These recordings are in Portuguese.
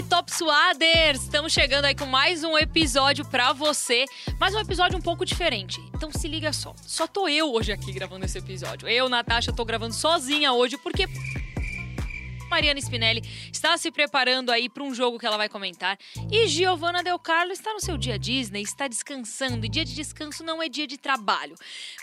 aí, Top Suaders! Estamos chegando aí com mais um episódio pra você, mais um episódio um pouco diferente. Então se liga só, só tô eu hoje aqui gravando esse episódio. Eu, Natasha, tô gravando sozinha hoje porque Mariana Spinelli está se preparando aí para um jogo que ela vai comentar. E Giovanna Del Carlo está no seu dia Disney, está descansando. E dia de descanso não é dia de trabalho.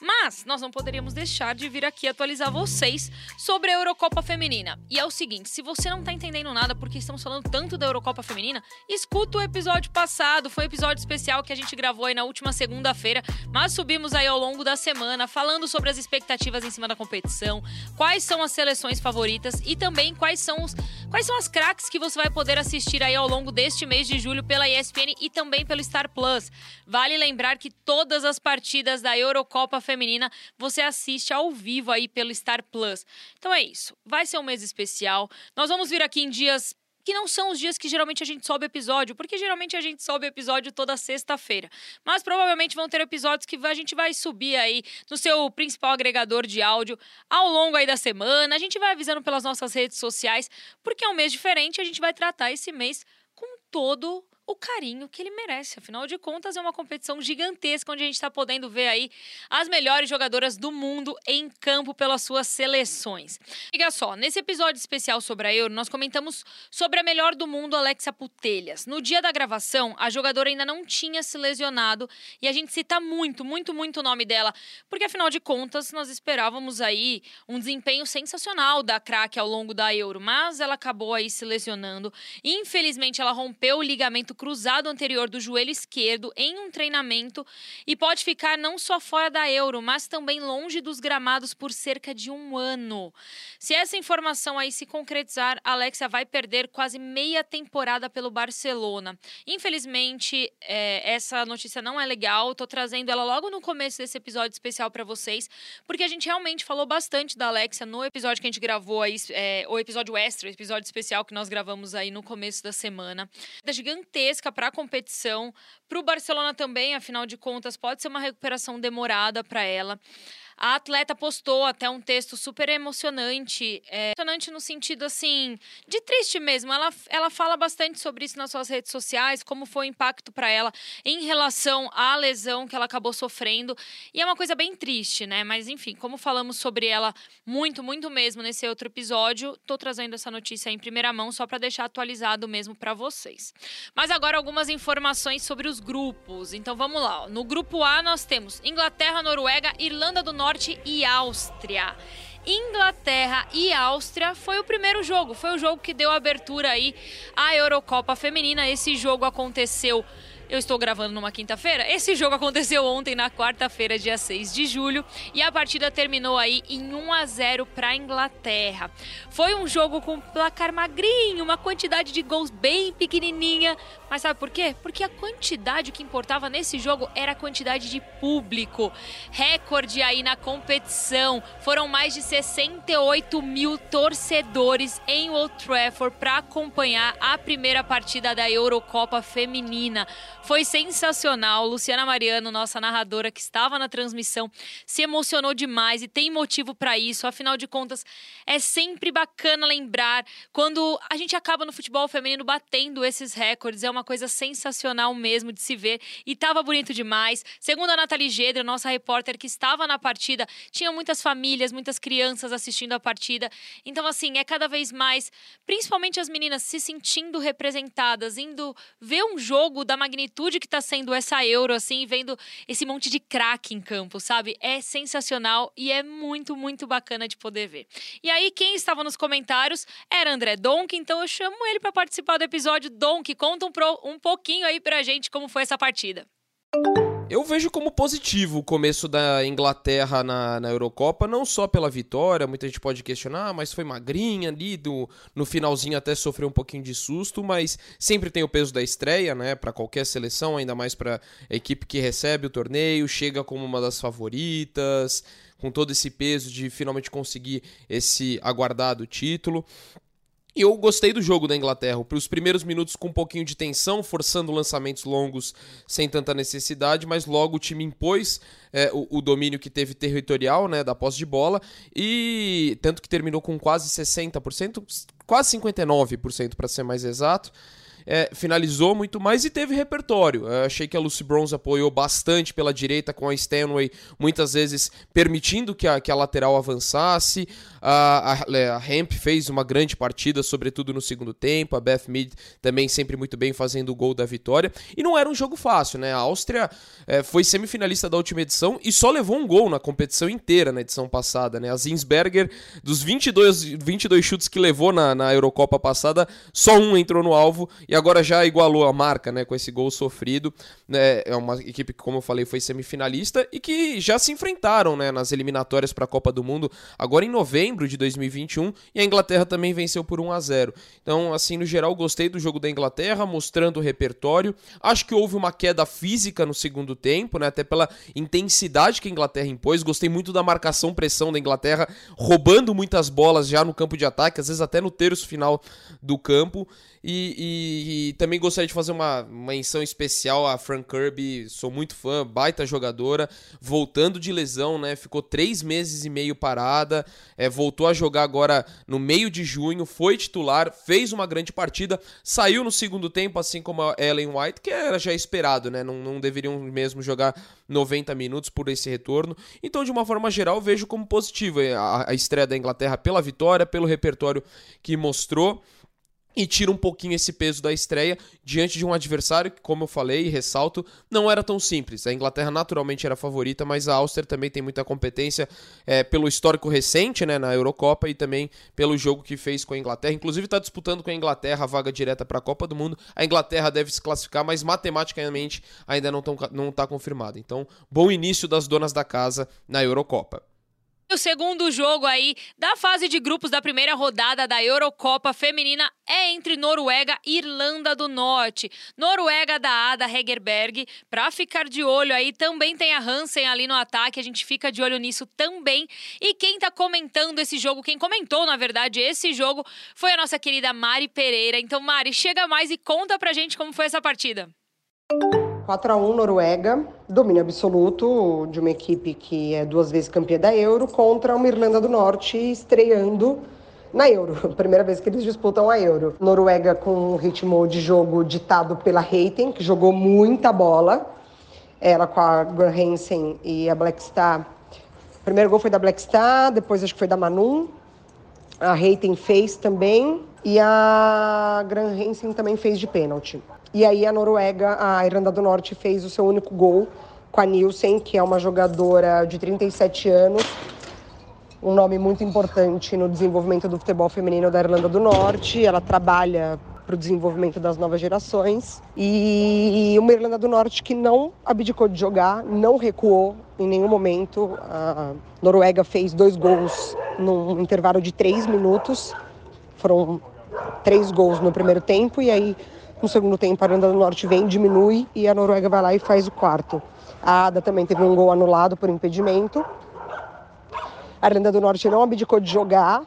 Mas nós não poderíamos deixar de vir aqui atualizar vocês sobre a Eurocopa Feminina. E é o seguinte: se você não está entendendo nada porque estamos falando tanto da Eurocopa Feminina, escuta o episódio passado. Foi um episódio especial que a gente gravou aí na última segunda-feira, mas subimos aí ao longo da semana falando sobre as expectativas em cima da competição, quais são as seleções favoritas e também quais quais são os quais são as craques que você vai poder assistir aí ao longo deste mês de julho pela ESPN e também pelo Star Plus. Vale lembrar que todas as partidas da Eurocopa feminina você assiste ao vivo aí pelo Star Plus. Então é isso. Vai ser um mês especial. Nós vamos vir aqui em dias que não são os dias que geralmente a gente sobe episódio, porque geralmente a gente sobe episódio toda sexta-feira. Mas provavelmente vão ter episódios que a gente vai subir aí no seu principal agregador de áudio ao longo aí da semana. A gente vai avisando pelas nossas redes sociais, porque é um mês diferente, a gente vai tratar esse mês com todo o carinho que ele merece. Afinal de contas, é uma competição gigantesca onde a gente está podendo ver aí as melhores jogadoras do mundo em campo pelas suas seleções. Liga só, nesse episódio especial sobre a Euro, nós comentamos sobre a melhor do mundo, Alexia Putelhas. No dia da gravação, a jogadora ainda não tinha se lesionado e a gente cita muito, muito, muito o nome dela, porque afinal de contas, nós esperávamos aí um desempenho sensacional da craque ao longo da Euro, mas ela acabou aí se lesionando. Infelizmente, ela rompeu o ligamento cruzado anterior do joelho esquerdo em um treinamento e pode ficar não só fora da Euro, mas também longe dos gramados por cerca de um ano. Se essa informação aí se concretizar, Alexia vai perder quase meia temporada pelo Barcelona. Infelizmente, é, essa notícia não é legal. Tô trazendo ela logo no começo desse episódio especial para vocês, porque a gente realmente falou bastante da Alexia no episódio que a gente gravou aí, é, o episódio extra, o episódio especial que nós gravamos aí no começo da semana. É gigantesca para a competição. Para o Barcelona também, afinal de contas, pode ser uma recuperação demorada para ela. A atleta postou até um texto super emocionante. É, emocionante no sentido, assim, de triste mesmo. Ela, ela fala bastante sobre isso nas suas redes sociais, como foi o impacto para ela em relação à lesão que ela acabou sofrendo. E é uma coisa bem triste, né? Mas, enfim, como falamos sobre ela muito, muito mesmo nesse outro episódio, tô trazendo essa notícia em primeira mão só para deixar atualizado mesmo para vocês. Mas agora algumas informações sobre os grupos. Então vamos lá. No grupo A nós temos Inglaterra, Noruega, Irlanda do Norte Norte e Áustria. Inglaterra e Áustria foi o primeiro jogo, foi o jogo que deu abertura aí à Eurocopa Feminina. Esse jogo aconteceu eu estou gravando numa quinta-feira. Esse jogo aconteceu ontem, na quarta-feira, dia 6 de julho, e a partida terminou aí em 1 a 0 para a Inglaterra. Foi um jogo com placar magrinho, uma quantidade de gols bem pequenininha, mas sabe por quê? Porque a quantidade que importava nesse jogo era a quantidade de público. Recorde aí na competição. Foram mais de 68 mil torcedores em Old Trafford para acompanhar a primeira partida da Eurocopa Feminina. Foi sensacional. Luciana Mariano, nossa narradora que estava na transmissão, se emocionou demais e tem motivo para isso. Afinal de contas, é sempre bacana lembrar quando a gente acaba no futebol feminino batendo esses recordes. É uma coisa sensacional mesmo de se ver e estava bonito demais. Segundo a Nathalie Gedra, nossa repórter que estava na partida, tinha muitas famílias, muitas crianças assistindo a partida. Então, assim, é cada vez mais, principalmente as meninas se sentindo representadas, indo ver um jogo da magnitude magnitude que está sendo essa Euro, assim, vendo esse monte de craque em campo, sabe? É sensacional e é muito, muito bacana de poder ver. E aí, quem estava nos comentários era André Donk, então eu chamo ele para participar do episódio. Donk, conta um, pro, um pouquinho aí pra gente como foi essa partida. Eu vejo como positivo o começo da Inglaterra na, na Eurocopa, não só pela vitória, muita gente pode questionar, ah, mas foi magrinha ali, do, no finalzinho até sofreu um pouquinho de susto, mas sempre tem o peso da estreia, né, para qualquer seleção, ainda mais para a equipe que recebe o torneio, chega como uma das favoritas, com todo esse peso de finalmente conseguir esse aguardado título. E eu gostei do jogo da Inglaterra. Para os primeiros minutos com um pouquinho de tensão, forçando lançamentos longos sem tanta necessidade, mas logo o time impôs é, o, o, domínio que teve territorial né, da posse de bola. E tanto que terminou com quase 60%, quase 59% para ser mais exato. É, finalizou muito mais e teve repertório. Eu achei que a Lucy Bronze apoiou bastante pela direita com a Stanway, muitas vezes permitindo que a, que a lateral avançasse. A, a, a Hemp fez uma grande partida, sobretudo no segundo tempo. A Beth Mead também sempre muito bem fazendo o gol da vitória. E não era um jogo fácil, né? A Áustria é, foi semifinalista da última edição e só levou um gol na competição inteira na edição passada, né? A Zinsberger, dos 22, 22 chutes que levou na, na Eurocopa passada, só um entrou no alvo e agora já igualou a marca, né? Com esse gol sofrido. Né? É uma equipe que, como eu falei, foi semifinalista e que já se enfrentaram, né? Nas eliminatórias para a Copa do Mundo agora em novembro de 2021 e a Inglaterra também venceu por 1 a 0. Então, assim, no geral, gostei do jogo da Inglaterra, mostrando o repertório. Acho que houve uma queda física no segundo tempo, né? Até pela intensidade que a Inglaterra impôs. Gostei muito da marcação pressão da Inglaterra, roubando muitas bolas já no campo de ataque, às vezes até no terço final do campo. E, e, também gostaria de fazer uma menção especial a Frank Kirby, sou muito fã, baita jogadora, voltando de lesão, né? Ficou três meses e meio parada, é, voltou a jogar agora no meio de junho, foi titular, fez uma grande partida, saiu no segundo tempo, assim como a Ellen White, que era já esperado, né? Não, não deveriam mesmo jogar 90 minutos por esse retorno. Então, de uma forma geral, vejo como positivo a, a estreia da Inglaterra pela vitória, pelo repertório que mostrou e tira um pouquinho esse peso da estreia diante de um adversário que, como eu falei e ressalto, não era tão simples. A Inglaterra naturalmente era favorita, mas a Áustria também tem muita competência é, pelo histórico recente né, na Eurocopa e também pelo jogo que fez com a Inglaterra. Inclusive está disputando com a Inglaterra a vaga direta para a Copa do Mundo. A Inglaterra deve se classificar, mas matematicamente ainda não está tá confirmada. Então, bom início das donas da casa na Eurocopa. O segundo jogo aí da fase de grupos da primeira rodada da Eurocopa Feminina é entre Noruega e Irlanda do Norte. Noruega da Ada Hegerberg. Para ficar de olho aí, também tem a Hansen ali no ataque. A gente fica de olho nisso também. E quem tá comentando esse jogo, quem comentou, na verdade, esse jogo, foi a nossa querida Mari Pereira. Então, Mari, chega mais e conta pra gente como foi essa partida. 4 a 1 Noruega, domínio absoluto de uma equipe que é duas vezes campeã da Euro contra uma Irlanda do Norte estreando na Euro, primeira vez que eles disputam a Euro. Noruega com um ritmo de jogo ditado pela Reiten, que jogou muita bola. Ela com a Hansen e a Black Star. O primeiro gol foi da Black Star, depois acho que foi da Manun. A Reiten fez também e a Graham Hansen também fez de pênalti. E aí a Noruega, a Irlanda do Norte, fez o seu único gol com a Nielsen, que é uma jogadora de 37 anos, um nome muito importante no desenvolvimento do futebol feminino da Irlanda do Norte. Ela trabalha para o desenvolvimento das novas gerações. E uma Irlanda do Norte que não abdicou de jogar, não recuou em nenhum momento. A Noruega fez dois gols num intervalo de três minutos. Foram três gols no primeiro tempo e aí no segundo tempo, a Irlanda do Norte vem, diminui e a Noruega vai lá e faz o quarto. A Ada também teve um gol anulado por impedimento. A Irlanda do Norte não abdicou de jogar.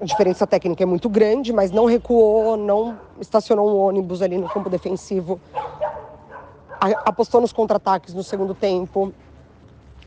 A diferença técnica é muito grande, mas não recuou, não estacionou um ônibus ali no campo defensivo. Apostou nos contra-ataques no segundo tempo,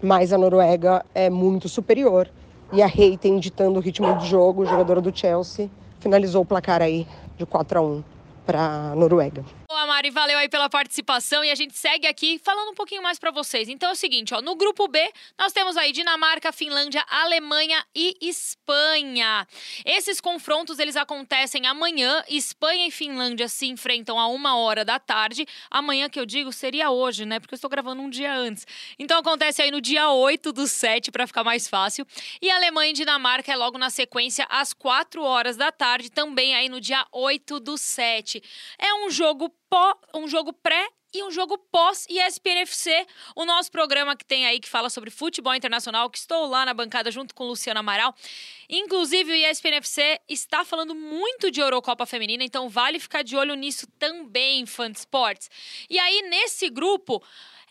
mas a Noruega é muito superior. E a Reiten, ditando o ritmo de jogo, jogadora do Chelsea, finalizou o placar aí de 4 a 1 para a Noruega. Mari, valeu aí pela participação e a gente segue aqui falando um pouquinho mais para vocês. Então é o seguinte, ó, no grupo B, nós temos aí Dinamarca, Finlândia, Alemanha e Espanha. Esses confrontos eles acontecem amanhã. Espanha e Finlândia se enfrentam a uma hora da tarde. Amanhã que eu digo seria hoje, né? Porque eu estou gravando um dia antes. Então acontece aí no dia 8 do 7 para ficar mais fácil. E Alemanha e Dinamarca é logo na sequência às 4 horas da tarde, também aí no dia 8 do 7. É um jogo pó, um jogo pré e um jogo pós ESPNFC, o nosso programa que tem aí que fala sobre futebol internacional, que estou lá na bancada junto com o Luciano Amaral. Inclusive, o ESPNFC está falando muito de Eurocopa Feminina, então vale ficar de olho nisso também, fã de esportes. E aí, nesse grupo,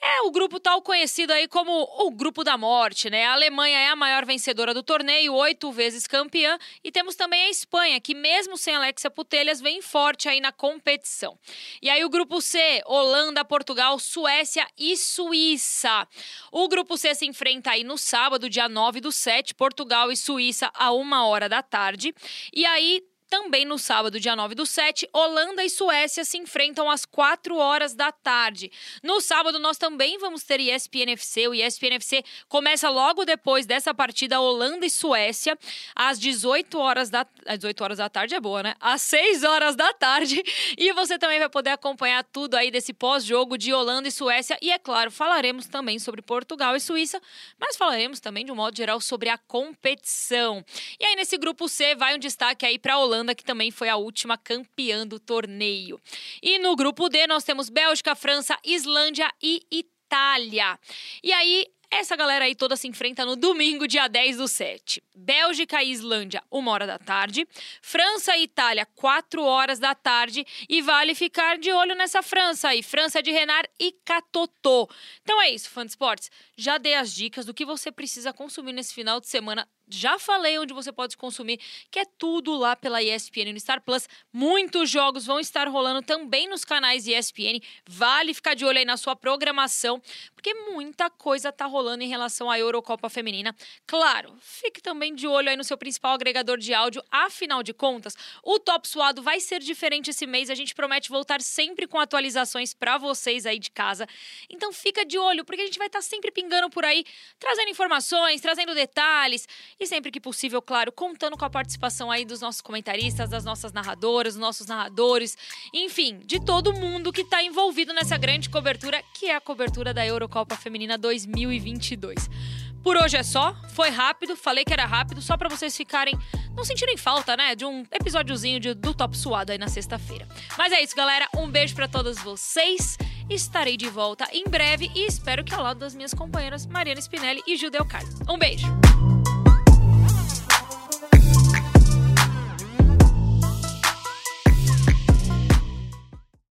é o grupo tal conhecido aí como o Grupo da Morte, né? A Alemanha é a maior vencedora do torneio, oito vezes campeã. E temos também a Espanha, que mesmo sem Alexia Putelhas, vem forte aí na competição. E aí o Grupo C, Holanda, Portugal, Suécia e Suíça. O Grupo C se enfrenta aí no sábado, dia 9 do 7, Portugal e Suíça, a uma hora da tarde. E aí Também no sábado, dia 9 do 7, Holanda e Suécia se enfrentam às 4 horas da tarde. No sábado, nós também vamos ter ESPN FC. O ESPN FC começa logo depois dessa partida Holanda e Suécia, às 18 horas da, às 18 horas da tarde é boa, né? Às 6 horas da tarde. E você também vai poder acompanhar tudo aí desse pós-jogo de Holanda e Suécia. E é claro, falaremos também sobre Portugal e Suíça, mas falaremos também de um modo geral sobre a competição. E aí nesse grupo C vai um destaque aí para a Holanda, que também foi a última campeã do torneio. E no grupo D nós temos Bélgica, França, Islândia e Itália. E aí essa galera aí toda se enfrenta no domingo, dia 10 do 7. Bélgica e Islândia, 1 hora da tarde. França e Itália, 4 horas da tarde. E vale ficar de olho nessa França aí. França de Renard e Catotô. Então é isso, fã de esportes. Já dei as dicas do que você precisa consumir nesse final de semana já falei onde você pode consumir, que é tudo lá pela ESPN no Star Plus. Muitos jogos vão estar rolando também nos canais ESPN. Vale ficar de olho aí na sua programação, porque muita coisa tá rolando em relação à Eurocopa Feminina. Claro, fique também de olho aí no seu principal agregador de áudio. Afinal de contas, o Top Suado vai ser diferente esse mês. A gente promete voltar sempre com atualizações para vocês aí de casa. Então fica de olho, porque a gente vai estar tá sempre pingando por aí, trazendo informações, trazendo detalhes e sempre que possível, claro, contando com a participação aí dos nossos comentaristas, das nossas narradoras, dos nossos narradores, enfim, de todo mundo que está envolvido nessa grande cobertura, que é a cobertura da Eurocopa Feminina 2022. Por hoje é só, foi rápido, falei que era rápido, só para vocês ficarem, não sentirem falta, né, de um episódiozinho de, do Top Suado aí na sexta-feira. Mas é isso, galera, um beijo para todos vocês. Estarei de volta em breve e espero que ao lado das minhas companheiras Mariana Spinelli e Judeu Carlos. Um beijo!